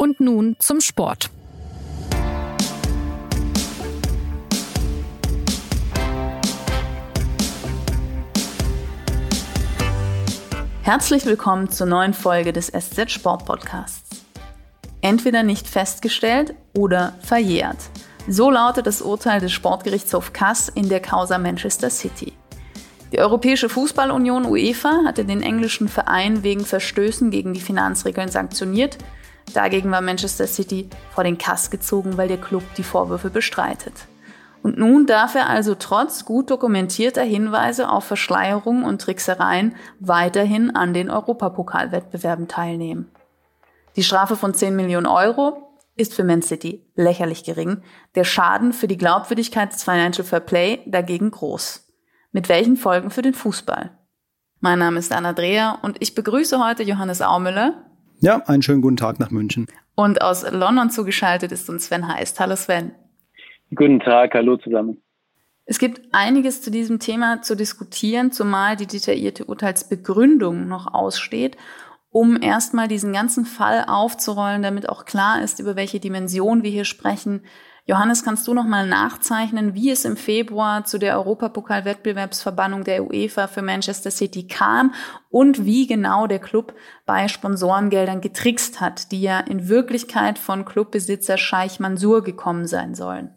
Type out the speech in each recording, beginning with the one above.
Und nun zum Sport. Herzlich willkommen zur neuen Folge des SZ Sport Podcasts. Entweder nicht festgestellt oder verjährt. So lautet das Urteil des Sportgerichtshofs Kass in der Causa Manchester City. Die Europäische Fußballunion UEFA hatte den englischen Verein wegen Verstößen gegen die Finanzregeln sanktioniert. Dagegen war Manchester City vor den Kass gezogen, weil der Club die Vorwürfe bestreitet. Und nun darf er also trotz gut dokumentierter Hinweise auf Verschleierungen und Tricksereien weiterhin an den Europapokalwettbewerben teilnehmen. Die Strafe von 10 Millionen Euro ist für Man City lächerlich gering, der Schaden für die Glaubwürdigkeit des Financial Fair Play dagegen groß. Mit welchen Folgen für den Fußball? Mein Name ist Anna Dreher und ich begrüße heute Johannes Aumüller. Ja, einen schönen guten Tag nach München. Und aus London zugeschaltet ist uns Sven Heist. Hallo Sven. Guten Tag, hallo zusammen. Es gibt einiges zu diesem Thema zu diskutieren, zumal die detaillierte Urteilsbegründung noch aussteht, um erstmal diesen ganzen Fall aufzurollen, damit auch klar ist, über welche Dimension wir hier sprechen, Johannes, kannst du noch mal nachzeichnen, wie es im Februar zu der Europapokal-Wettbewerbsverbannung der UEFA für Manchester City kam und wie genau der Club bei Sponsorengeldern getrickst hat, die ja in Wirklichkeit von Clubbesitzer Scheich Mansour gekommen sein sollen?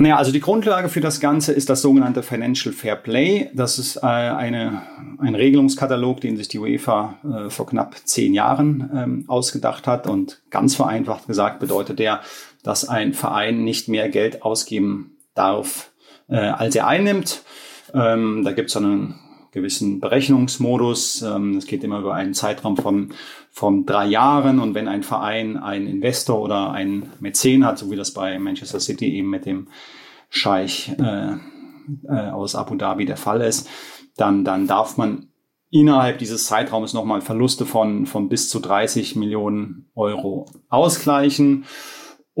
Naja, also die Grundlage für das Ganze ist das sogenannte Financial Fair Play. Das ist äh, eine, ein Regelungskatalog, den sich die UEFA äh, vor knapp zehn Jahren ähm, ausgedacht hat. Und ganz vereinfacht gesagt bedeutet der, dass ein Verein nicht mehr Geld ausgeben darf, äh, als er einnimmt. Ähm, da gibt es einen gewissen Berechnungsmodus. Ähm, es geht immer über einen Zeitraum von, von drei Jahren. Und wenn ein Verein einen Investor oder einen Mäzen hat, so wie das bei Manchester City eben mit dem Scheich äh, äh, aus Abu Dhabi der Fall ist, dann, dann darf man innerhalb dieses Zeitraums nochmal Verluste von, von bis zu 30 Millionen Euro ausgleichen.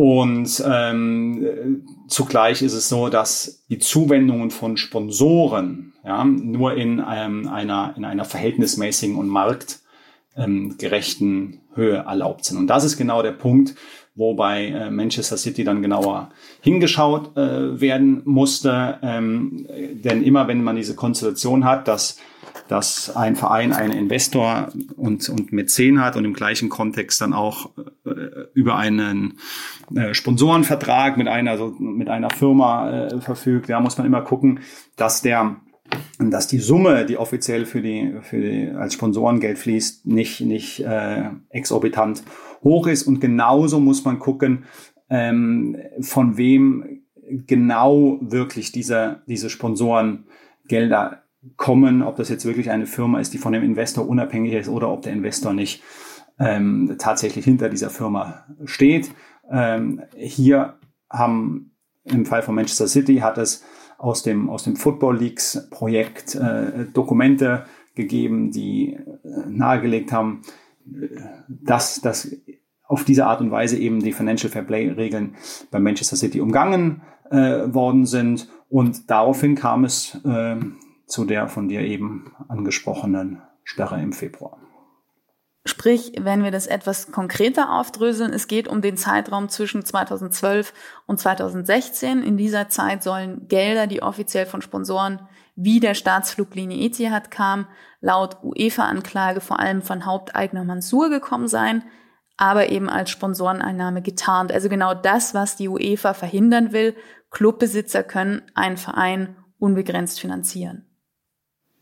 Und ähm, zugleich ist es so, dass die Zuwendungen von Sponsoren ja, nur in, ähm, einer, in einer verhältnismäßigen und marktgerechten ähm, Höhe erlaubt sind. Und das ist genau der Punkt, wo bei äh, Manchester City dann genauer hingeschaut äh, werden musste. Ähm, denn immer wenn man diese Konstellation hat, dass dass ein Verein einen Investor und, und Mäzen hat und im gleichen Kontext dann auch äh, über einen äh, Sponsorenvertrag mit einer, also mit einer Firma äh, verfügt. Da muss man immer gucken, dass der dass die Summe, die offiziell für die, für die als Sponsorengeld fließt, nicht, nicht äh, exorbitant hoch ist. Und genauso muss man gucken, ähm, von wem genau wirklich diese, diese Sponsorengelder kommen, ob das jetzt wirklich eine Firma ist, die von dem Investor unabhängig ist oder ob der Investor nicht ähm, tatsächlich hinter dieser Firma steht. Ähm, hier haben im Fall von Manchester City hat es aus dem, aus dem Football Leagues Projekt äh, Dokumente gegeben, die äh, nahegelegt haben, äh, dass, dass auf diese Art und Weise eben die Financial Fair Play Regeln bei Manchester City umgangen äh, worden sind. Und daraufhin kam es äh, zu der von dir eben angesprochenen Sperre im Februar. Sprich, wenn wir das etwas konkreter aufdröseln, es geht um den Zeitraum zwischen 2012 und 2016. In dieser Zeit sollen Gelder, die offiziell von Sponsoren wie der Staatsfluglinie Etihad kam, laut UEFA-Anklage vor allem von Haupteigner Mansur gekommen sein, aber eben als Sponsoreneinnahme getarnt. Also genau das, was die UEFA verhindern will. Clubbesitzer können einen Verein unbegrenzt finanzieren.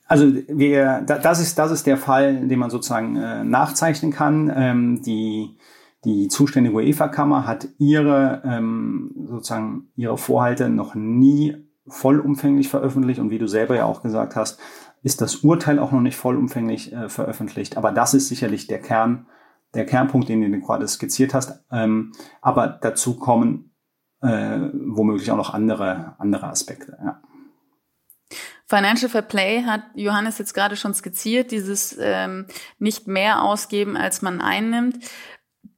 Also wir, das ist das ist der Fall, den man sozusagen äh, nachzeichnen kann. Ähm, die die zuständige UEFA-Kammer hat ihre ähm, sozusagen ihre Vorhalte noch nie vollumfänglich veröffentlicht und wie du selber ja auch gesagt hast, ist das Urteil auch noch nicht vollumfänglich äh, veröffentlicht. Aber das ist sicherlich der Kern, der Kernpunkt, den du gerade skizziert hast. Ähm, aber dazu kommen äh, womöglich auch noch andere andere Aspekte. Ja. Financial Fair Play hat Johannes jetzt gerade schon skizziert, dieses ähm, nicht mehr ausgeben, als man einnimmt.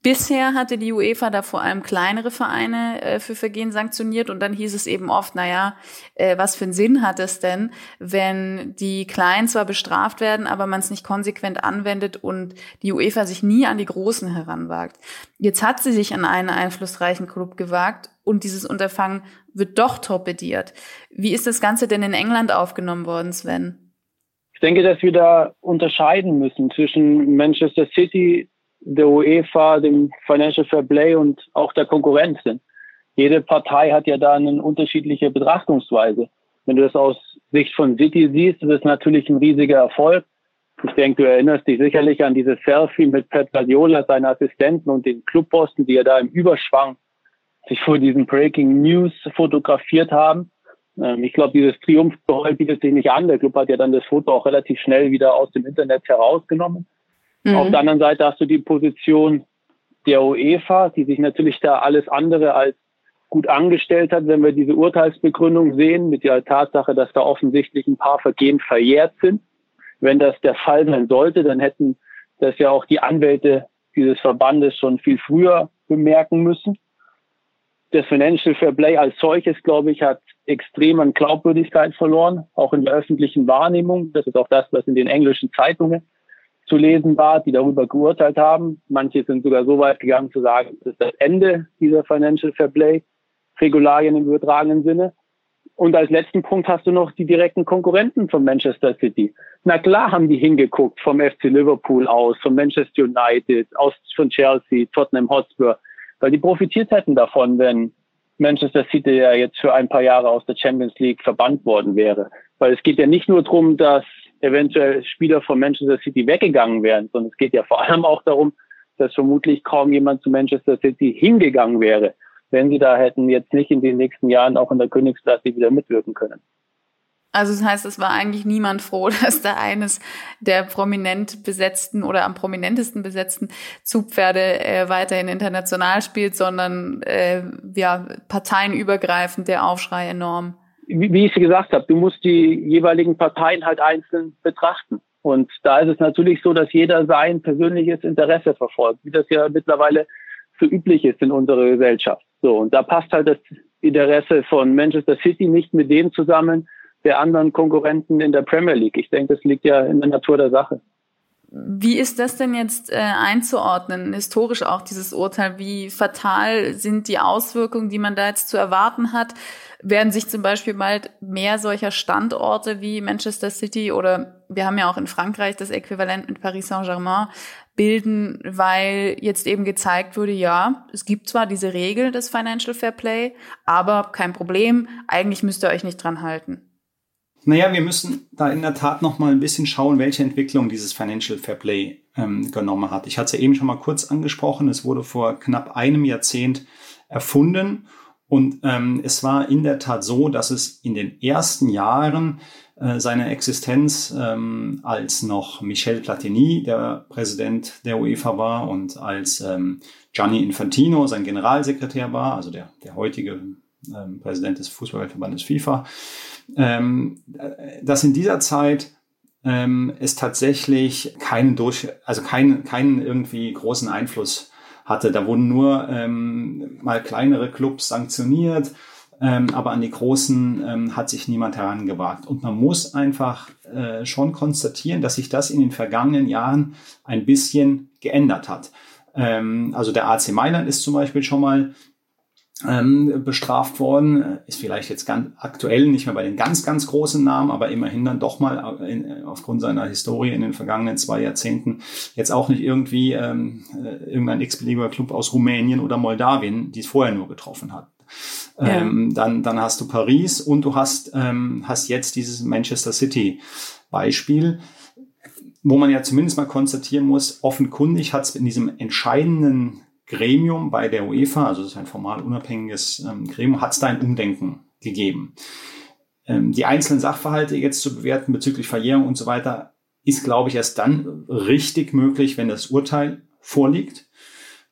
Bisher hatte die UEFA da vor allem kleinere Vereine äh, für Vergehen sanktioniert und dann hieß es eben oft, naja, äh, was für einen Sinn hat es denn, wenn die Kleinen zwar bestraft werden, aber man es nicht konsequent anwendet und die UEFA sich nie an die Großen heranwagt. Jetzt hat sie sich an einen einflussreichen Club gewagt und dieses Unterfangen wird doch torpediert. Wie ist das Ganze denn in England aufgenommen worden, Sven? Ich denke, dass wir da unterscheiden müssen zwischen Manchester City, der UEFA, dem Financial Fair Play und auch der Konkurrenz sind. Jede Partei hat ja da eine unterschiedliche Betrachtungsweise. Wenn du das aus Sicht von City siehst, ist es natürlich ein riesiger Erfolg. Ich denke, du erinnerst dich sicherlich an dieses Selfie mit Pep Guardiola, seinen Assistenten und den Clubposten, die ja da im Überschwang sich vor diesen Breaking News fotografiert haben. Ähm, ich glaube, dieses Triumphgeheul bietet sich nicht an. Der Club hat ja dann das Foto auch relativ schnell wieder aus dem Internet herausgenommen. Mhm. Auf der anderen Seite hast du die Position der UEFA, die sich natürlich da alles andere als gut angestellt hat, wenn wir diese Urteilsbegründung sehen, mit der Tatsache, dass da offensichtlich ein paar Vergehen verjährt sind. Wenn das der Fall sein sollte, dann hätten das ja auch die Anwälte dieses Verbandes schon viel früher bemerken müssen. Das Financial Fair Play als solches, glaube ich, hat extrem an Glaubwürdigkeit verloren, auch in der öffentlichen Wahrnehmung. Das ist auch das, was in den englischen Zeitungen zu lesen war, die darüber geurteilt haben. Manche sind sogar so weit gegangen zu sagen, das ist das Ende dieser Financial Fair Play Regularien im übertragenen Sinne. Und als letzten Punkt hast du noch die direkten Konkurrenten von Manchester City. Na klar haben die hingeguckt vom FC Liverpool aus, von Manchester United, aus von Chelsea, Tottenham Hotspur, weil die profitiert hätten davon, wenn Manchester City ja jetzt für ein paar Jahre aus der Champions League verbannt worden wäre. Weil es geht ja nicht nur darum, dass eventuell Spieler von Manchester City weggegangen wären, sondern es geht ja vor allem auch darum, dass vermutlich kaum jemand zu Manchester City hingegangen wäre, wenn sie da hätten jetzt nicht in den nächsten Jahren auch in der Königsklasse wieder mitwirken können. Also das heißt, es war eigentlich niemand froh, dass da eines der prominent besetzten oder am prominentesten besetzten Zugpferde äh, weiterhin international spielt, sondern äh, ja parteienübergreifend der Aufschrei enorm wie, ich gesagt habe, du musst die jeweiligen Parteien halt einzeln betrachten. Und da ist es natürlich so, dass jeder sein persönliches Interesse verfolgt, wie das ja mittlerweile so üblich ist in unserer Gesellschaft. So, und da passt halt das Interesse von Manchester City nicht mit dem zusammen der anderen Konkurrenten in der Premier League. Ich denke, das liegt ja in der Natur der Sache. Wie ist das denn jetzt äh, einzuordnen, historisch auch dieses Urteil? Wie fatal sind die Auswirkungen, die man da jetzt zu erwarten hat? werden sich zum Beispiel bald mehr solcher Standorte wie Manchester City oder wir haben ja auch in Frankreich das Äquivalent mit Paris Saint-Germain bilden, weil jetzt eben gezeigt wurde, ja, es gibt zwar diese Regel des Financial Fair Play, aber kein Problem, eigentlich müsst ihr euch nicht dran halten. Naja, wir müssen da in der Tat noch mal ein bisschen schauen, welche Entwicklung dieses Financial Fair Play ähm, genommen hat. Ich hatte es ja eben schon mal kurz angesprochen. Es wurde vor knapp einem Jahrzehnt erfunden und ähm, es war in der Tat so, dass es in den ersten Jahren äh, seiner Existenz, ähm, als noch Michel Platini der Präsident der UEFA war und als ähm, Gianni Infantino sein Generalsekretär war, also der, der heutige ähm, Präsident des Fußballweltverbandes FIFA, ähm, dass in dieser Zeit ähm, es tatsächlich keinen durch, also keinen, keinen irgendwie großen Einfluss hatte. Da wurden nur ähm, mal kleinere Clubs sanktioniert, ähm, aber an die großen ähm, hat sich niemand herangewagt. Und man muss einfach äh, schon konstatieren, dass sich das in den vergangenen Jahren ein bisschen geändert hat. Ähm, also der AC Mailand ist zum Beispiel schon mal ähm, bestraft worden. Ist vielleicht jetzt ganz aktuell nicht mehr bei den ganz, ganz großen Namen, aber immerhin dann doch mal in, aufgrund seiner Historie in den vergangenen zwei Jahrzehnten jetzt auch nicht irgendwie ähm, äh, irgendein x-beliebiger Club aus Rumänien oder Moldawien, die es vorher nur getroffen hat. Ja. Ähm, dann, dann hast du Paris und du hast, ähm, hast jetzt dieses Manchester City Beispiel, wo man ja zumindest mal konstatieren muss, offenkundig hat es in diesem entscheidenden Gremium bei der UEFA, also das ist ein formal unabhängiges ähm, Gremium, hat es da ein Umdenken gegeben. Ähm, die einzelnen Sachverhalte jetzt zu bewerten bezüglich Verjährung und so weiter, ist, glaube ich, erst dann richtig möglich, wenn das Urteil vorliegt.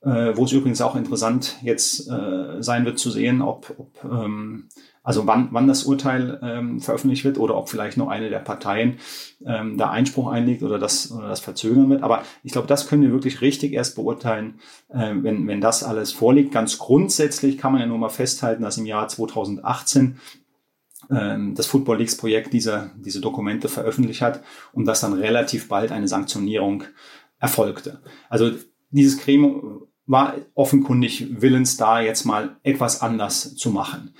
äh, wo es übrigens auch interessant jetzt äh, sein wird zu sehen, ob, ob ähm, also wann, wann das Urteil ähm, veröffentlicht wird oder ob vielleicht noch eine der Parteien ähm, da Einspruch einlegt oder das, oder das verzögern wird. Aber ich glaube, das können wir wirklich richtig erst beurteilen, äh, wenn, wenn das alles vorliegt. Ganz grundsätzlich kann man ja nur mal festhalten, dass im Jahr 2018 ähm, das Football Leagues Projekt diese, diese Dokumente veröffentlicht hat und dass dann relativ bald eine Sanktionierung erfolgte. Also dieses Gremium war offenkundig willens, da jetzt mal etwas anders zu machen.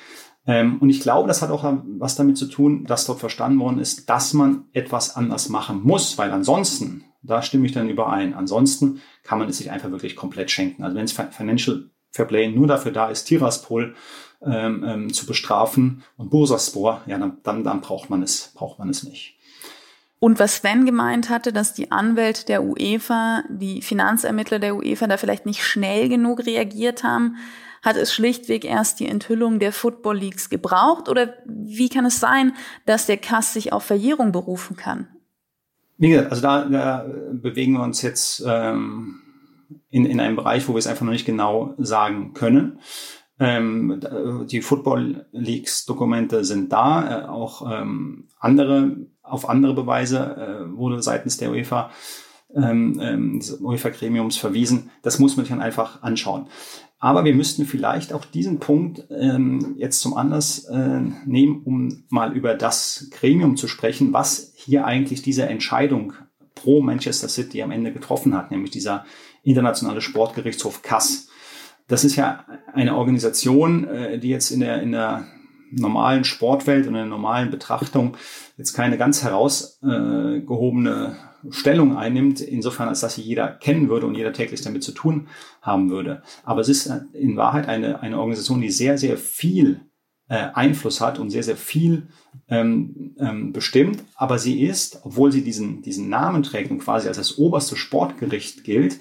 Ähm, und ich glaube, das hat auch was damit zu tun, dass dort verstanden worden ist, dass man etwas anders machen muss, weil ansonsten, da stimme ich dann überein, ansonsten kann man es sich einfach wirklich komplett schenken. Also wenn es Financial Fair Play nur dafür da ist, Tiraspol ähm, ähm, zu bestrafen und Bursaspor, ja, dann, dann, dann braucht man es, braucht man es nicht. Und was Sven gemeint hatte, dass die Anwälte der UEFA, die Finanzermittler der UEFA da vielleicht nicht schnell genug reagiert haben, hat es schlichtweg erst die Enthüllung der Football Leagues gebraucht? Oder wie kann es sein, dass der Kass sich auf Verjährung berufen kann? Wie gesagt, also da, da bewegen wir uns jetzt ähm, in, in einem Bereich, wo wir es einfach noch nicht genau sagen können. Ähm, die Football Leagues Dokumente sind da, äh, auch ähm, andere auf andere Beweise äh, wurde seitens der UEFA ähm, ähm, des UEFA-Gremiums verwiesen. Das muss man sich dann einfach anschauen. Aber wir müssten vielleicht auch diesen Punkt ähm, jetzt zum Anlass äh, nehmen, um mal über das Gremium zu sprechen, was hier eigentlich diese Entscheidung pro Manchester City am Ende getroffen hat, nämlich dieser internationale Sportgerichtshof Kass. Das ist ja eine Organisation, äh, die jetzt in der, in der normalen Sportwelt und in der normalen Betrachtung jetzt keine ganz herausgehobene Stellung einnimmt, insofern als dass sie jeder kennen würde und jeder täglich damit zu tun haben würde. Aber es ist in Wahrheit eine, eine Organisation, die sehr, sehr viel äh, Einfluss hat und sehr, sehr viel ähm, ähm, bestimmt. Aber sie ist, obwohl sie diesen, diesen Namen trägt und quasi als das oberste Sportgericht gilt,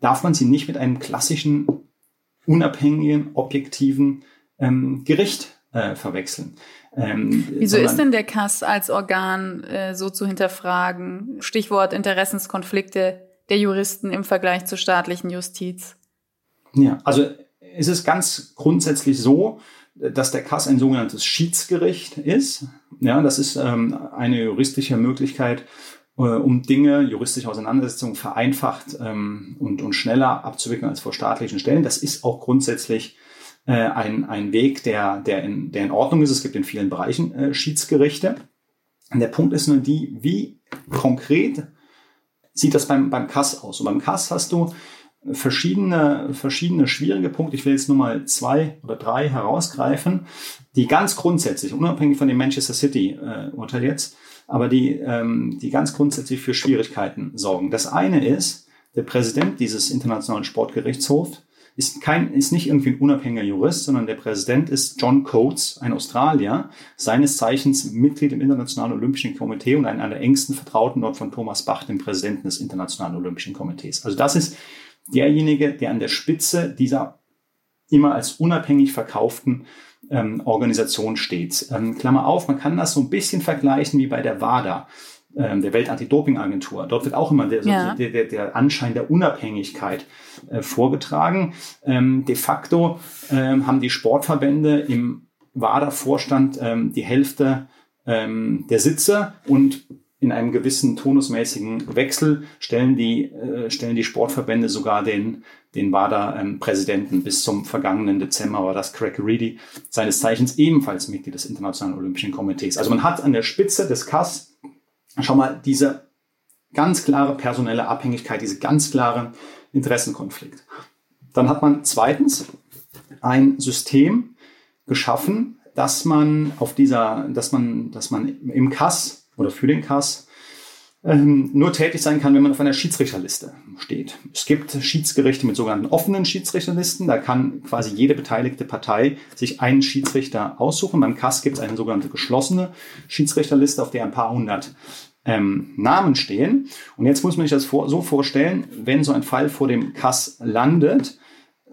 darf man sie nicht mit einem klassischen, unabhängigen, objektiven ähm, Gericht äh, verwechseln. Ähm, Wieso ist denn der Kass als Organ äh, so zu hinterfragen? Stichwort Interessenskonflikte der Juristen im Vergleich zur staatlichen Justiz. Ja, also es ist ganz grundsätzlich so, dass der Kass ein sogenanntes Schiedsgericht ist. Ja, das ist ähm, eine juristische Möglichkeit, äh, um Dinge, juristische Auseinandersetzungen vereinfacht ähm, und, und schneller abzuwickeln als vor staatlichen Stellen. Das ist auch grundsätzlich äh, ein, ein Weg, der, der, in, der in Ordnung ist. Es gibt in vielen Bereichen äh, Schiedsgerichte. Und der Punkt ist nur die, wie konkret sieht das beim, beim Kass aus? Und beim Kass hast du verschiedene, verschiedene schwierige Punkte. Ich will jetzt nur mal zwei oder drei herausgreifen, die ganz grundsätzlich, unabhängig von dem Manchester City äh, Urteil jetzt, aber die, ähm, die ganz grundsätzlich für Schwierigkeiten sorgen. Das eine ist, der Präsident dieses internationalen Sportgerichtshofs ist kein, ist nicht irgendwie ein unabhängiger Jurist, sondern der Präsident ist John Coates, ein Australier, seines Zeichens Mitglied im Internationalen Olympischen Komitee und einer der engsten Vertrauten dort von Thomas Bach, dem Präsidenten des Internationalen Olympischen Komitees. Also das ist derjenige, der an der Spitze dieser immer als unabhängig verkauften ähm, Organisation steht. Ähm, Klammer auf, man kann das so ein bisschen vergleichen wie bei der WADA ähm, der Weltantidoping-Agentur. Dort wird auch immer der, ja. der, der, der Anschein der Unabhängigkeit äh, vorgetragen. Ähm, de facto ähm, haben die Sportverbände im WADA-Vorstand ähm, die Hälfte ähm, der Sitze und in einem gewissen tonusmäßigen Wechsel stellen die, äh, stellen die Sportverbände sogar den, den WADA-Präsidenten ähm, bis zum vergangenen Dezember war das Craig Reedy, seines Zeichens ebenfalls Mitglied des Internationalen Olympischen Komitees. Also man hat an der Spitze des CAS schau mal, diese ganz klare personelle Abhängigkeit, diese ganz klare Interessenkonflikt. Dann hat man zweitens ein System geschaffen, dass man auf dieser, dass man, dass man im Kass oder für den Kass ähm, nur tätig sein kann, wenn man auf einer Schiedsrichterliste steht. Es gibt Schiedsgerichte mit sogenannten offenen Schiedsrichterlisten. Da kann quasi jede beteiligte Partei sich einen Schiedsrichter aussuchen. Beim Kass gibt es eine sogenannte geschlossene Schiedsrichterliste, auf der ein paar hundert ähm, Namen stehen. Und jetzt muss man sich das vor, so vorstellen, wenn so ein Fall vor dem Kass landet,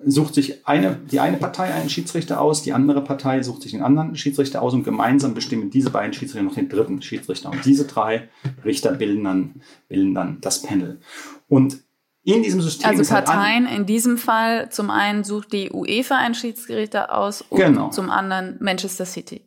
sucht sich eine, die eine Partei einen Schiedsrichter aus, die andere Partei sucht sich einen anderen Schiedsrichter aus und gemeinsam bestimmen diese beiden Schiedsrichter noch den dritten Schiedsrichter. Und diese drei Richter bilden dann, bilden dann das Panel. Und in diesem System. Also halt Parteien, halt in diesem Fall, zum einen sucht die UEFA einen Schiedsrichter aus und genau. zum anderen Manchester City.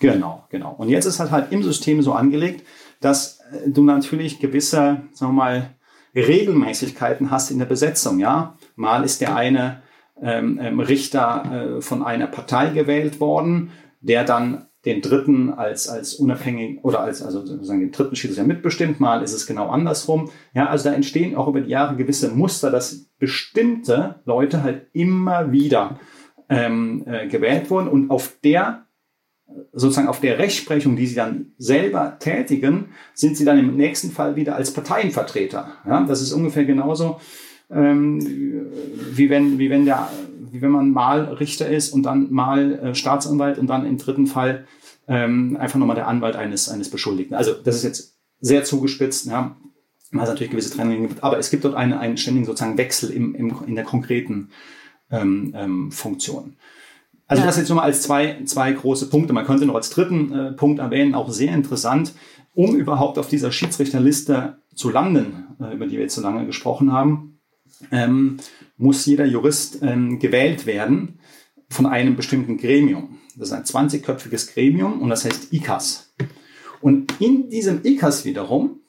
Genau, genau. Und jetzt ist halt halt im System so angelegt, dass äh, du natürlich gewisse, sagen wir mal, Regelmäßigkeiten hast in der Besetzung, ja. Mal ist der eine ähm, ähm Richter äh, von einer Partei gewählt worden, der dann den dritten als, als unabhängig oder als, also sozusagen den dritten Schiedsrichter mitbestimmt, mal ist es genau andersrum. Ja, also da entstehen auch über die Jahre gewisse Muster, dass bestimmte Leute halt immer wieder ähm, äh, gewählt wurden und auf der sozusagen auf der Rechtsprechung, die sie dann selber tätigen, sind sie dann im nächsten Fall wieder als Parteienvertreter. Ja, das ist ungefähr genauso, ähm, wie wenn, wie wenn der wie wenn man mal Richter ist und dann mal äh, Staatsanwalt und dann im dritten Fall ähm, einfach nochmal der Anwalt eines, eines Beschuldigten. Also das ist jetzt sehr zugespitzt, ja, weil es natürlich gewisse Trennungen gibt, aber es gibt dort eine, einen ständigen sozusagen Wechsel im, im, in der konkreten ähm, ähm, Funktion. Also ja. das jetzt nur mal als zwei, zwei große Punkte. Man könnte noch als dritten äh, Punkt erwähnen, auch sehr interessant, um überhaupt auf dieser Schiedsrichterliste zu landen, äh, über die wir jetzt so lange gesprochen haben, ähm, muss jeder Jurist ähm, gewählt werden von einem bestimmten Gremium. Das ist ein 20-köpfiges Gremium und das heißt ICAS. Und in diesem ICAS wiederum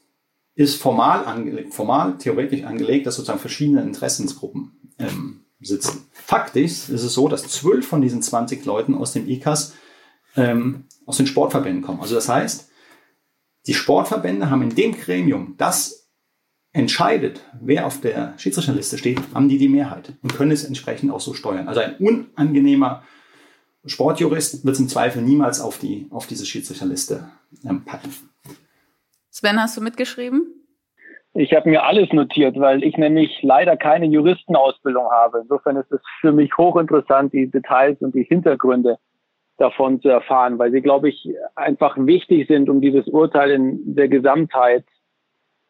ist formal angelegt, formal theoretisch angelegt, dass sozusagen verschiedene Interessensgruppen ähm, sitzen. Faktisch ist es so, dass zwölf von diesen 20 Leuten aus dem ICAS ähm, aus den Sportverbänden kommen. Also das heißt, die Sportverbände haben in dem Gremium, das entscheidet, wer auf der Schiedsrichterliste steht, haben die die Mehrheit und können es entsprechend auch so steuern. Also ein unangenehmer Sportjurist wird es im Zweifel niemals auf, die, auf diese Schiedsrichterliste ähm, packen. Sven, hast du mitgeschrieben? Ich habe mir alles notiert, weil ich nämlich leider keine Juristenausbildung habe. Insofern ist es für mich hochinteressant, die Details und die Hintergründe davon zu erfahren, weil sie, glaube ich, einfach wichtig sind, um dieses Urteil in der Gesamtheit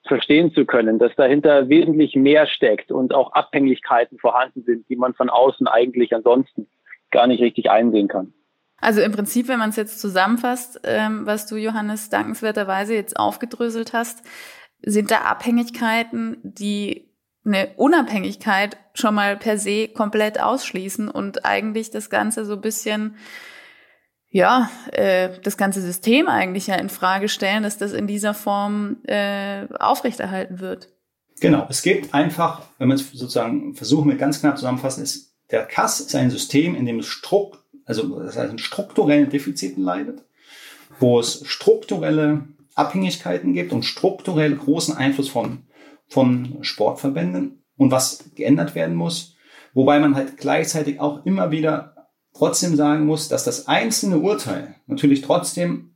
verstehen zu können, dass dahinter wesentlich mehr steckt und auch Abhängigkeiten vorhanden sind, die man von außen eigentlich ansonsten gar nicht richtig einsehen kann. Also im Prinzip, wenn man es jetzt zusammenfasst, ähm, was du, Johannes, dankenswerterweise jetzt aufgedröselt hast, sind da Abhängigkeiten, die eine Unabhängigkeit schon mal per se komplett ausschließen und eigentlich das Ganze so ein bisschen ja, äh, das ganze System eigentlich ja in Frage stellen, dass das in dieser Form äh, aufrechterhalten wird. Genau, es geht einfach, wenn man es sozusagen versuchen wir ganz knapp zusammenfassen, ist, der Kass ist ein System, in dem es Strukt, also das heißt, in strukturellen Defiziten leidet, wo es strukturelle Abhängigkeiten gibt und strukturell großen Einfluss von, von Sportverbänden und was geändert werden muss, wobei man halt gleichzeitig auch immer wieder trotzdem sagen muss, dass das einzelne Urteil natürlich trotzdem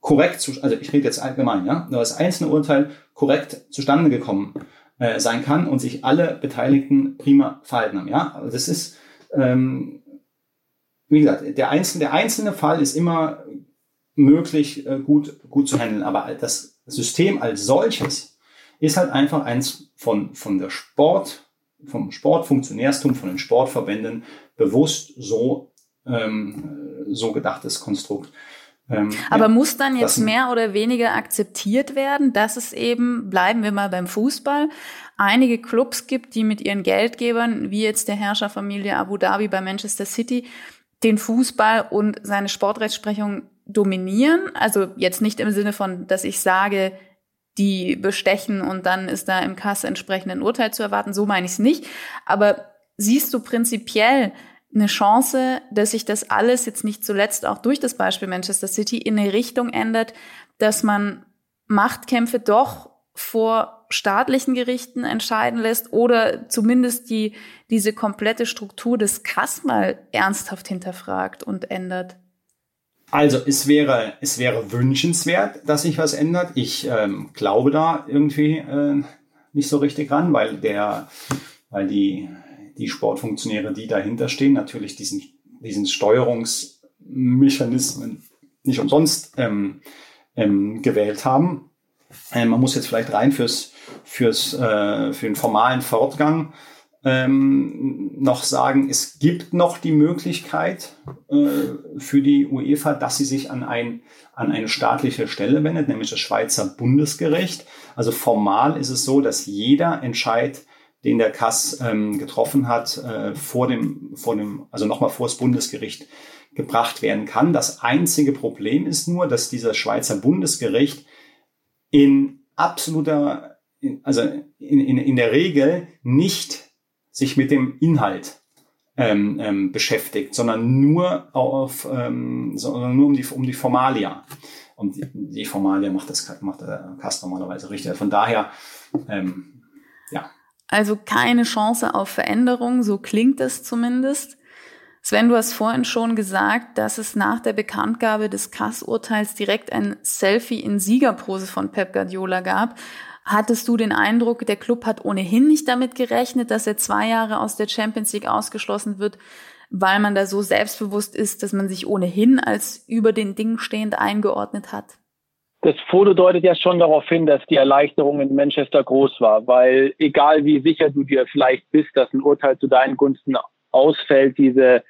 korrekt, zu, also ich rede jetzt allgemein, ja, nur das einzelne Urteil korrekt zustande gekommen äh, sein kann und sich alle Beteiligten prima verhalten haben. Ja, also das ist, ähm, wie gesagt, der einzelne, der einzelne Fall ist immer möglich äh, gut, gut zu handeln, aber das System als solches ist halt einfach eins von, von der Sport, vom Sportfunktionärstum, von den Sportverbänden bewusst so, ähm, so gedachtes Konstrukt. Ähm, Aber ja, muss dann jetzt mehr oder weniger akzeptiert werden, dass es eben, bleiben wir mal beim Fußball, einige Clubs gibt, die mit ihren Geldgebern, wie jetzt der Herrscherfamilie Abu Dhabi bei Manchester City, den Fußball und seine Sportrechtsprechung dominieren. Also jetzt nicht im Sinne von, dass ich sage, die bestechen und dann ist da im Kass entsprechend ein Urteil zu erwarten. So meine ich es nicht. Aber siehst du prinzipiell eine Chance, dass sich das alles jetzt nicht zuletzt auch durch das Beispiel Manchester City in eine Richtung ändert, dass man Machtkämpfe doch vor staatlichen Gerichten entscheiden lässt oder zumindest die, diese komplette Struktur des Kass mal ernsthaft hinterfragt und ändert? Also es wäre, es wäre wünschenswert, dass sich was ändert. Ich ähm, glaube da irgendwie äh, nicht so richtig ran, weil der, weil die, die Sportfunktionäre, die dahinter stehen, natürlich diesen, diesen Steuerungsmechanismen nicht umsonst ähm, ähm, gewählt haben. Ähm, man muss jetzt vielleicht rein fürs, fürs, äh, für den formalen Fortgang ähm, noch sagen, es gibt noch die Möglichkeit äh, für die UEFA, dass sie sich an, ein, an eine staatliche Stelle wendet, nämlich das Schweizer Bundesgericht. Also formal ist es so, dass jeder Entscheid den der Kass ähm, getroffen hat, äh, vor dem, vor dem, also nochmal vor das Bundesgericht gebracht werden kann. Das einzige Problem ist nur, dass dieser Schweizer Bundesgericht in absoluter, also in, in, in der Regel nicht sich mit dem Inhalt ähm, ähm, beschäftigt, sondern nur auf, ähm, sondern nur um die, um die Formalia. Und die, die Formalia macht das macht der Kast normalerweise richtig. Von daher, ähm, ja. Also keine Chance auf Veränderung, so klingt es zumindest. Sven, du hast vorhin schon gesagt, dass es nach der Bekanntgabe des Kass-Urteils direkt ein Selfie in Siegerpose von Pep Guardiola gab. Hattest du den Eindruck, der Club hat ohnehin nicht damit gerechnet, dass er zwei Jahre aus der Champions League ausgeschlossen wird, weil man da so selbstbewusst ist, dass man sich ohnehin als über den Dingen stehend eingeordnet hat? Das Foto deutet ja schon darauf hin, dass die Erleichterung in Manchester groß war, weil egal wie sicher du dir vielleicht bist, dass ein Urteil zu deinen Gunsten ausfällt, diese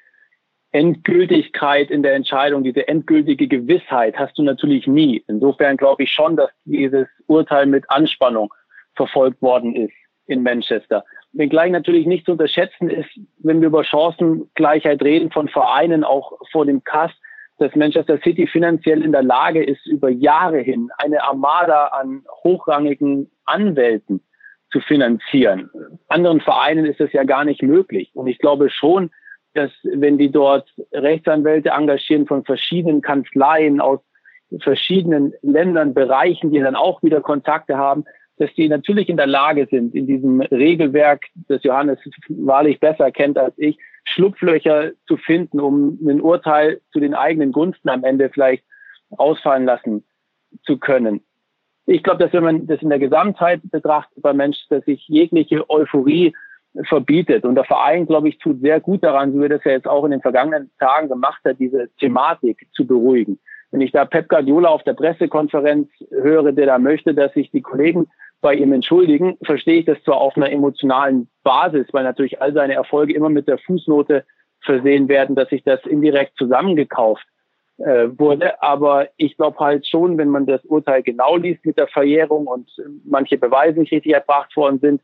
Endgültigkeit in der Entscheidung, diese endgültige Gewissheit hast du natürlich nie. Insofern glaube ich schon, dass dieses Urteil mit Anspannung verfolgt worden ist in Manchester. Wenngleich natürlich nicht zu unterschätzen ist, wenn wir über Chancengleichheit reden von Vereinen, auch vor dem Kass, dass Manchester City finanziell in der Lage ist, über Jahre hin eine Armada an hochrangigen Anwälten zu finanzieren. Anderen Vereinen ist das ja gar nicht möglich. Und ich glaube schon, dass wenn die dort Rechtsanwälte engagieren von verschiedenen Kanzleien aus verschiedenen Ländern, Bereichen, die dann auch wieder Kontakte haben, dass die natürlich in der Lage sind, in diesem Regelwerk, das Johannes wahrlich besser kennt als ich, Schlupflöcher zu finden, um ein Urteil zu den eigenen Gunsten am Ende vielleicht ausfallen lassen zu können. Ich glaube, dass wenn man das in der Gesamtheit betrachtet bei Menschen, dass sich jegliche Euphorie verbietet. Und der Verein, glaube ich, tut sehr gut daran, wie wir das ja jetzt auch in den vergangenen Tagen gemacht hat, diese Thematik zu beruhigen. Wenn ich da Pep Guardiola auf der Pressekonferenz höre, der da möchte, dass sich die Kollegen bei ihm entschuldigen, verstehe ich das zwar auf einer emotionalen Basis, weil natürlich all seine Erfolge immer mit der Fußnote versehen werden, dass sich das indirekt zusammengekauft äh, wurde. Aber ich glaube halt schon, wenn man das Urteil genau liest mit der Verjährung und manche Beweise nicht richtig erbracht worden sind,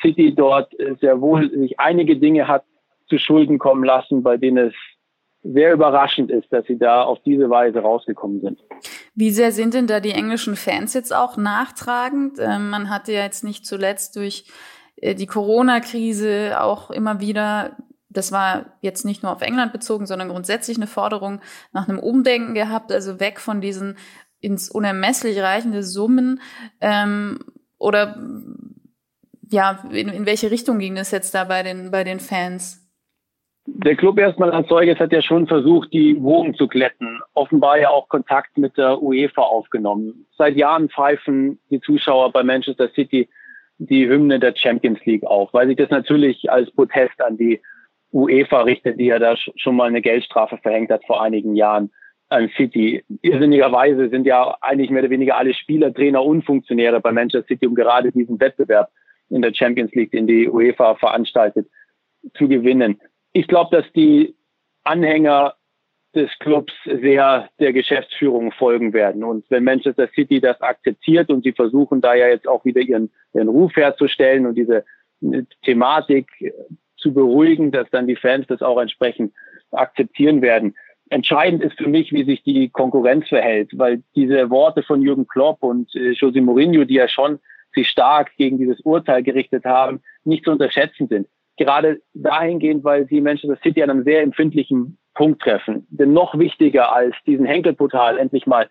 City dort sehr wohl sich einige Dinge hat zu Schulden kommen lassen, bei denen es sehr überraschend ist, dass sie da auf diese Weise rausgekommen sind. Wie sehr sind denn da die englischen Fans jetzt auch nachtragend? Ähm, man hatte ja jetzt nicht zuletzt durch äh, die Corona-Krise auch immer wieder, das war jetzt nicht nur auf England bezogen, sondern grundsätzlich eine Forderung nach einem Umdenken gehabt, also weg von diesen ins unermesslich reichende Summen. Ähm, oder ja, in, in welche Richtung ging das jetzt da bei den, bei den Fans? Der Club erstmal als solches hat ja schon versucht, die Wogen zu glätten. Offenbar ja auch Kontakt mit der UEFA aufgenommen. Seit Jahren pfeifen die Zuschauer bei Manchester City die Hymne der Champions League auf, weil sich das natürlich als Protest an die UEFA richtet, die ja da schon mal eine Geldstrafe verhängt hat vor einigen Jahren an City. Irrsinnigerweise sind ja eigentlich mehr oder weniger alle Spieler, Trainer und Funktionäre bei Manchester City, um gerade diesen Wettbewerb in der Champions League, den die UEFA veranstaltet, zu gewinnen ich glaube, dass die Anhänger des Clubs sehr der Geschäftsführung folgen werden. Und wenn Manchester City das akzeptiert und sie versuchen da ja jetzt auch wieder ihren, ihren Ruf herzustellen und diese Thematik zu beruhigen, dass dann die Fans das auch entsprechend akzeptieren werden. Entscheidend ist für mich, wie sich die Konkurrenz verhält, weil diese Worte von Jürgen Klopp und äh, José Mourinho, die ja schon sich stark gegen dieses Urteil gerichtet haben, nicht zu unterschätzen sind gerade dahingehend, weil sie Manchester City an einem sehr empfindlichen Punkt treffen. Denn noch wichtiger als diesen Henkelportal endlich mal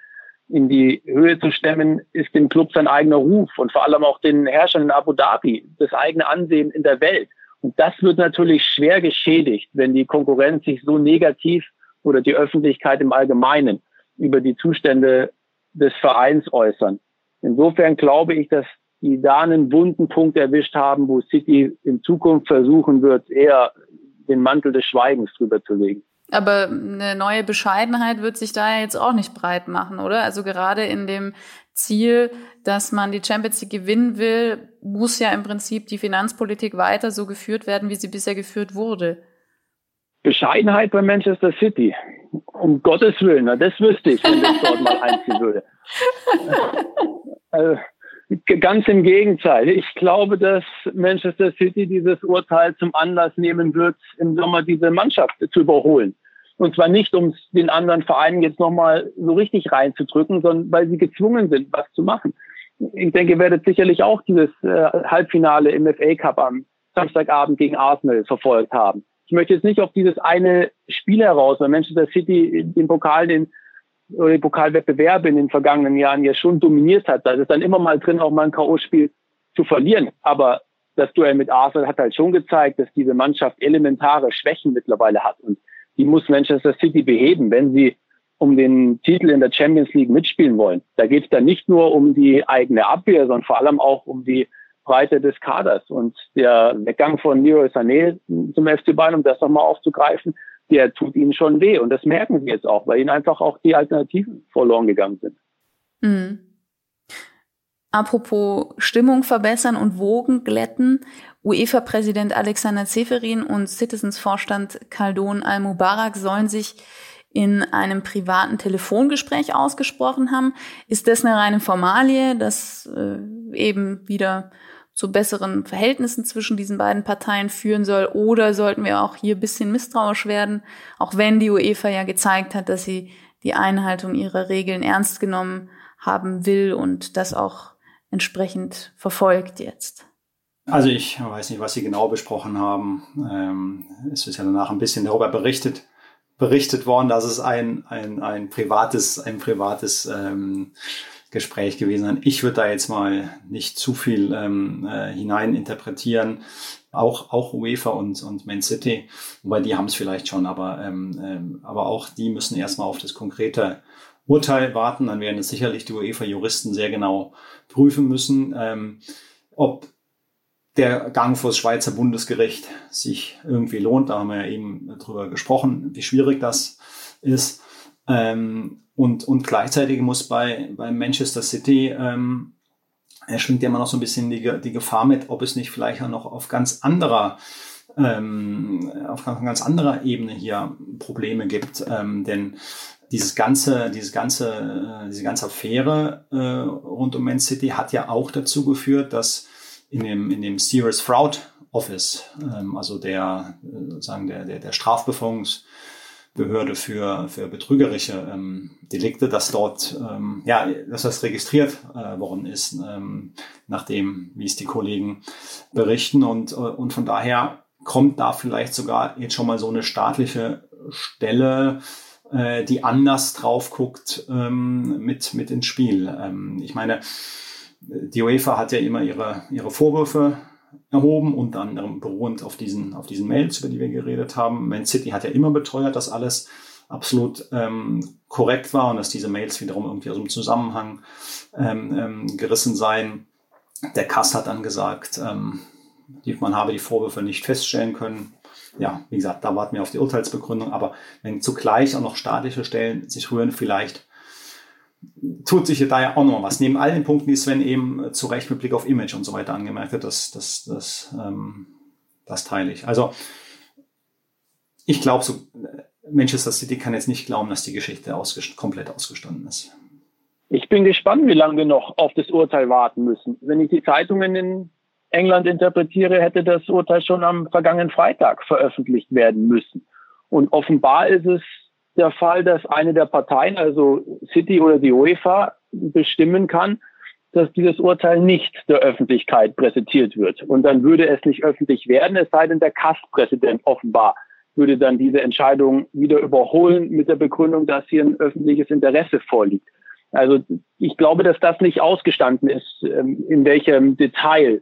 in die Höhe zu stemmen, ist dem Club sein eigener Ruf und vor allem auch den Herrschern in Abu Dhabi, das eigene Ansehen in der Welt. Und das wird natürlich schwer geschädigt, wenn die Konkurrenz sich so negativ oder die Öffentlichkeit im Allgemeinen über die Zustände des Vereins äußern. Insofern glaube ich, dass die da einen wunden Punkt erwischt haben, wo City in Zukunft versuchen wird, eher den Mantel des Schweigens drüber zu legen. Aber eine neue Bescheidenheit wird sich da jetzt auch nicht breit machen, oder? Also gerade in dem Ziel, dass man die Champions League gewinnen will, muss ja im Prinzip die Finanzpolitik weiter so geführt werden, wie sie bisher geführt wurde. Bescheidenheit bei Manchester City. Um Gottes Willen, das wüsste ich, wenn das dort mal einziehen würde. Also, Ganz im Gegenteil. Ich glaube, dass Manchester City dieses Urteil zum Anlass nehmen wird, im Sommer diese Mannschaft zu überholen. Und zwar nicht, um den anderen Vereinen jetzt nochmal so richtig reinzudrücken, sondern weil sie gezwungen sind, was zu machen. Ich denke, ihr werdet sicherlich auch dieses äh, Halbfinale im FA Cup am Samstagabend gegen Arsenal verfolgt haben. Ich möchte jetzt nicht auf dieses eine Spiel heraus, weil Manchester City den Pokal, den oder die Pokalwettbewerbe in den vergangenen Jahren ja schon dominiert hat. Da ist dann immer mal drin, auch mal ein K.O.-Spiel zu verlieren. Aber das Duell mit Arsenal hat halt schon gezeigt, dass diese Mannschaft elementare Schwächen mittlerweile hat. Und die muss Manchester City beheben, wenn sie um den Titel in der Champions League mitspielen wollen. Da geht es dann nicht nur um die eigene Abwehr, sondern vor allem auch um die Breite des Kaders. Und der Weggang von Niro Sané zum FC Bayern, um das nochmal aufzugreifen, der tut ihnen schon weh. Und das merken sie jetzt auch, weil ihnen einfach auch die Alternativen verloren gegangen sind. Mhm. Apropos Stimmung verbessern und Wogen glätten. UEFA-Präsident Alexander Zeferin und Citizens-Vorstand Khaldun Al-Mubarak sollen sich in einem privaten Telefongespräch ausgesprochen haben. Ist das eine reine Formalie, das äh, eben wieder zu besseren Verhältnissen zwischen diesen beiden Parteien führen soll? Oder sollten wir auch hier bisschen misstrauisch werden, auch wenn die UEFA ja gezeigt hat, dass sie die Einhaltung ihrer Regeln ernst genommen haben will und das auch entsprechend verfolgt jetzt? Also ich weiß nicht, was Sie genau besprochen haben. Ähm, es ist ja danach ein bisschen darüber berichtet, berichtet worden, dass es ein, ein, ein privates, ein privates ähm, Gespräch gewesen sein. Ich würde da jetzt mal nicht zu viel ähm, äh, hineininterpretieren. Auch, auch UEFA und, und Man City, wobei die haben es vielleicht schon, aber, ähm, ähm, aber auch die müssen erstmal auf das konkrete Urteil warten. Dann werden es sicherlich die UEFA-Juristen sehr genau prüfen müssen, ähm, ob der Gang vor das Schweizer Bundesgericht sich irgendwie lohnt. Da haben wir ja eben drüber gesprochen, wie schwierig das ist. Ähm, und, und gleichzeitig muss bei, bei Manchester City, ähm, er schwingt ja immer noch so ein bisschen die, die Gefahr mit, ob es nicht vielleicht auch noch auf ganz anderer ähm, auf ganz anderer Ebene hier Probleme gibt. Ähm, denn dieses ganze, dieses ganze, äh, diese ganze Affäre äh, rund um Man City hat ja auch dazu geführt, dass in dem, in dem Serious Fraud Office, ähm, also der, äh, sozusagen der, der, der Strafbefungs, Behörde für, für betrügerische ähm, Delikte, dass dort, ähm, ja, dass das registriert äh, worden ist, ähm, nachdem, wie es die Kollegen berichten. Und, äh, und von daher kommt da vielleicht sogar jetzt schon mal so eine staatliche Stelle, äh, die anders drauf guckt, ähm, mit, mit ins Spiel. Ähm, ich meine, die UEFA hat ja immer ihre, ihre Vorwürfe erhoben, unter anderem beruhend auf diesen, auf diesen Mails, über die wir geredet haben. Man City hat ja immer beteuert, dass alles absolut ähm, korrekt war und dass diese Mails wiederum irgendwie aus dem Zusammenhang ähm, ähm, gerissen seien. Der Kass hat dann gesagt, ähm, man habe die Vorwürfe nicht feststellen können. Ja, wie gesagt, da warten wir auf die Urteilsbegründung. Aber wenn zugleich auch noch staatliche Stellen sich rühren, vielleicht tut sich da ja auch noch was. Neben all den Punkten, die Sven eben zu Recht mit Blick auf Image und so weiter angemerkt hat, das, das, das, ähm, das teile ich. Also ich glaube, so, Manchester City kann jetzt nicht glauben, dass die Geschichte ausgest komplett ausgestanden ist. Ich bin gespannt, wie lange wir noch auf das Urteil warten müssen. Wenn ich die Zeitungen in England interpretiere, hätte das Urteil schon am vergangenen Freitag veröffentlicht werden müssen. Und offenbar ist es der Fall, dass eine der Parteien, also City oder die UEFA, bestimmen kann, dass dieses Urteil nicht der Öffentlichkeit präsentiert wird. Und dann würde es nicht öffentlich werden, es sei denn, der KAS-Präsident offenbar würde dann diese Entscheidung wieder überholen mit der Begründung, dass hier ein öffentliches Interesse vorliegt. Also ich glaube, dass das nicht ausgestanden ist, ähm, in welchem Detail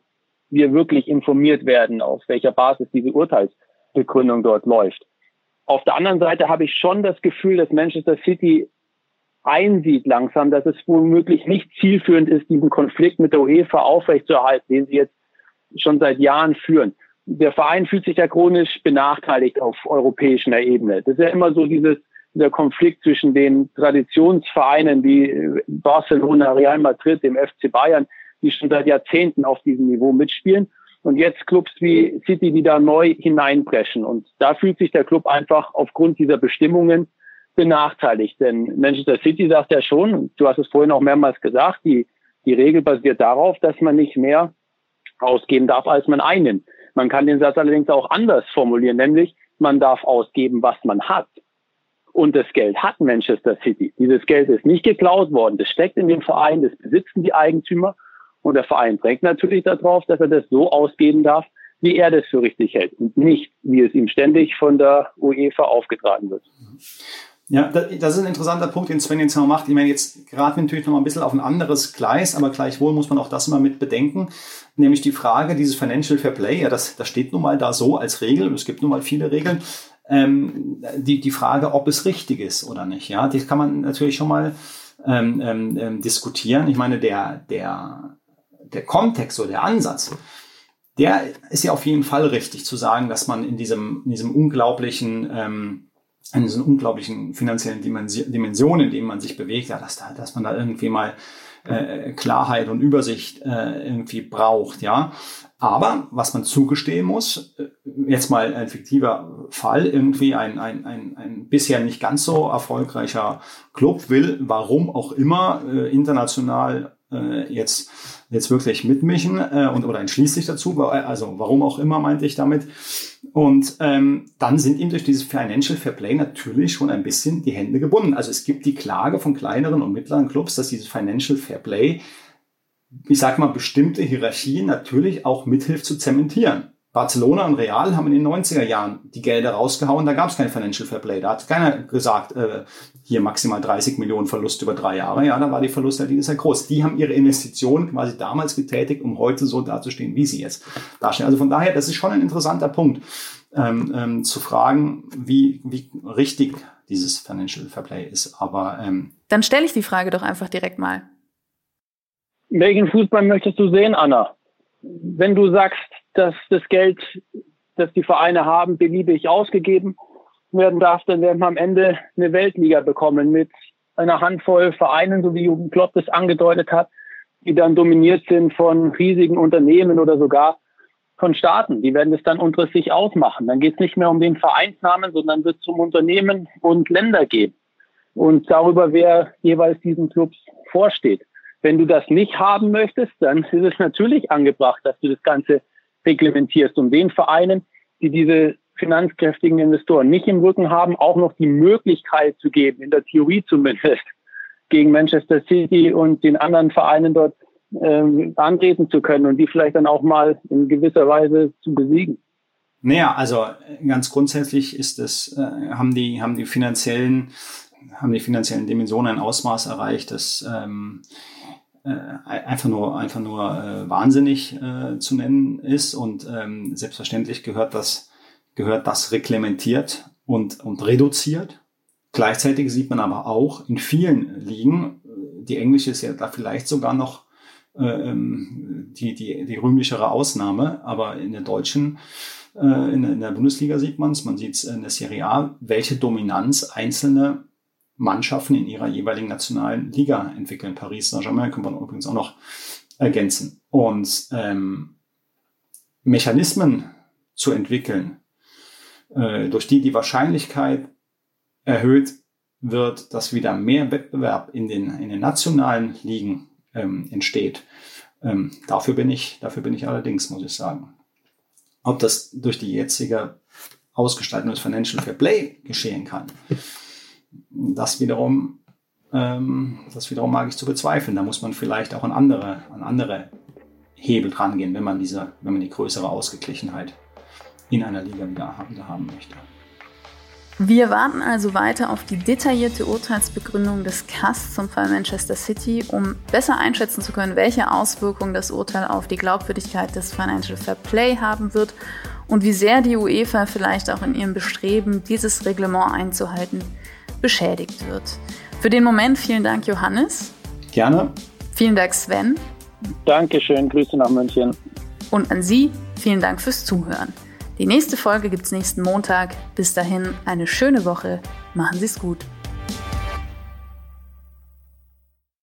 wir wirklich informiert werden, auf welcher Basis diese Urteilsbegründung dort läuft. Auf der anderen Seite habe ich schon das Gefühl, dass Manchester City einsieht langsam, dass es womöglich nicht zielführend ist, diesen Konflikt mit der UEFA aufrechtzuerhalten, den sie jetzt schon seit Jahren führen. Der Verein fühlt sich ja chronisch benachteiligt auf europäischer Ebene. Das ist ja immer so dieses, dieser Konflikt zwischen den Traditionsvereinen wie Barcelona, Real Madrid, dem FC Bayern, die schon seit Jahrzehnten auf diesem Niveau mitspielen und jetzt Clubs wie City, die da neu hineinpreschen. Und da fühlt sich der Club einfach aufgrund dieser Bestimmungen benachteiligt. Denn Manchester City sagt ja schon, du hast es vorhin auch mehrmals gesagt, die Die Regel basiert darauf, dass man nicht mehr ausgeben darf, als man einnimmt. Man kann den Satz allerdings auch anders formulieren, nämlich man darf ausgeben, was man hat. Und das Geld hat Manchester City. Dieses Geld ist nicht geklaut worden. Das steckt in dem Verein, das besitzen die Eigentümer. Und der Verein drängt natürlich darauf, dass er das so ausgeben darf, wie er das für richtig hält und nicht, wie es ihm ständig von der UEFA aufgetragen wird. Ja, das ist ein interessanter Punkt, den Sven jetzt noch macht. Ich meine, jetzt geraten wir natürlich noch mal ein bisschen auf ein anderes Gleis, aber gleichwohl muss man auch das mal mit bedenken. Nämlich die Frage dieses Financial Fair Play, ja, das, das steht nun mal da so als Regel, und es gibt nun mal viele Regeln. Ähm, die, die Frage, ob es richtig ist oder nicht, ja, das kann man natürlich schon mal ähm, ähm, ähm diskutieren. Ich meine, der, der, der Kontext oder der Ansatz, der ist ja auf jeden Fall richtig zu sagen, dass man in diesem, in diesem unglaublichen, ähm, in diesen unglaublichen finanziellen Dimensionen, in denen man sich bewegt, ja, dass, da, dass man da irgendwie mal äh, Klarheit und Übersicht äh, irgendwie braucht, ja. Aber was man zugestehen muss, äh, jetzt mal ein fiktiver Fall, irgendwie ein, ein, ein, ein bisher nicht ganz so erfolgreicher Club will, warum auch immer, äh, international äh, jetzt jetzt wirklich mitmischen äh, und oder entschließt sich dazu, also warum auch immer meinte ich damit. Und ähm, dann sind ihm durch dieses Financial Fair Play natürlich schon ein bisschen die Hände gebunden. Also es gibt die Klage von kleineren und mittleren Clubs, dass dieses Financial Fair Play, ich sag mal, bestimmte Hierarchien natürlich auch mithilft zu zementieren. Barcelona und Real haben in den 90er Jahren die Gelder rausgehauen, da gab es kein Financial Fair Play. Da hat keiner gesagt, äh, hier maximal 30 Millionen Verlust über drei Jahre. Ja, da war die Verlusterdien sehr groß. Die haben ihre Investitionen quasi damals getätigt, um heute so dazustehen, wie sie jetzt dastehen. Also von daher, das ist schon ein interessanter Punkt, ähm, ähm, zu fragen, wie, wie richtig dieses Financial Fair Play ist. Aber ähm, dann stelle ich die Frage doch einfach direkt mal. Welchen Fußball möchtest du sehen, Anna? Wenn du sagst, dass das Geld, das die Vereine haben, beliebig ausgegeben werden darf, dann werden wir am Ende eine Weltliga bekommen mit einer Handvoll Vereinen, so wie Jürgen Klopp das angedeutet hat, die dann dominiert sind von riesigen Unternehmen oder sogar von Staaten. Die werden es dann unter sich ausmachen. Dann geht es nicht mehr um den Vereinsnamen, sondern wird es um Unternehmen und Länder gehen. Und darüber, wer jeweils diesen Clubs vorsteht. Wenn du das nicht haben möchtest, dann ist es natürlich angebracht, dass du das Ganze reglementierst, um den Vereinen, die diese finanzkräftigen Investoren nicht im Rücken haben, auch noch die Möglichkeit zu geben, in der Theorie zumindest, gegen Manchester City und den anderen Vereinen dort ähm, antreten zu können und die vielleicht dann auch mal in gewisser Weise zu besiegen. Naja, also ganz grundsätzlich ist es, äh, haben die, haben die finanziellen, haben die finanziellen Dimensionen ein Ausmaß erreicht, dass ähm, äh, einfach nur, einfach nur äh, wahnsinnig äh, zu nennen ist. Und ähm, selbstverständlich gehört das, gehört das reglementiert und, und reduziert. Gleichzeitig sieht man aber auch in vielen Ligen, äh, die englische ist ja da vielleicht sogar noch äh, ähm, die, die, die rühmlichere Ausnahme, aber in der deutschen, äh, in der Bundesliga sieht man es, man sieht es in der Serie A, welche Dominanz einzelne Mannschaften in ihrer jeweiligen nationalen Liga entwickeln. Paris Saint-Germain kann man übrigens auch noch ergänzen. Und ähm, Mechanismen zu entwickeln, äh, durch die die Wahrscheinlichkeit erhöht wird, dass wieder mehr Wettbewerb in den, in den nationalen Ligen ähm, entsteht. Ähm, dafür bin ich, dafür bin ich allerdings, muss ich sagen. Ob das durch die jetzige Ausgestaltung des Financial Fair Play geschehen kann, das wiederum, ähm, das wiederum mag ich zu bezweifeln. Da muss man vielleicht auch an andere, an andere Hebel dran gehen, wenn man diese, wenn man die größere Ausgeglichenheit in einer Liga wieder, wieder haben möchte. Wir warten also weiter auf die detaillierte Urteilsbegründung des CAS zum Fall Manchester City, um besser einschätzen zu können, welche Auswirkungen das Urteil auf die Glaubwürdigkeit des Financial Fair Play haben wird und wie sehr die UEFA vielleicht auch in ihrem Bestreben, dieses Reglement einzuhalten, beschädigt wird. Für den Moment vielen Dank, Johannes. Gerne. Vielen Dank, Sven. Dankeschön, Grüße nach München. Und an Sie vielen Dank fürs Zuhören. Die nächste Folge gibt es nächsten Montag. Bis dahin eine schöne Woche. Machen Sie es gut.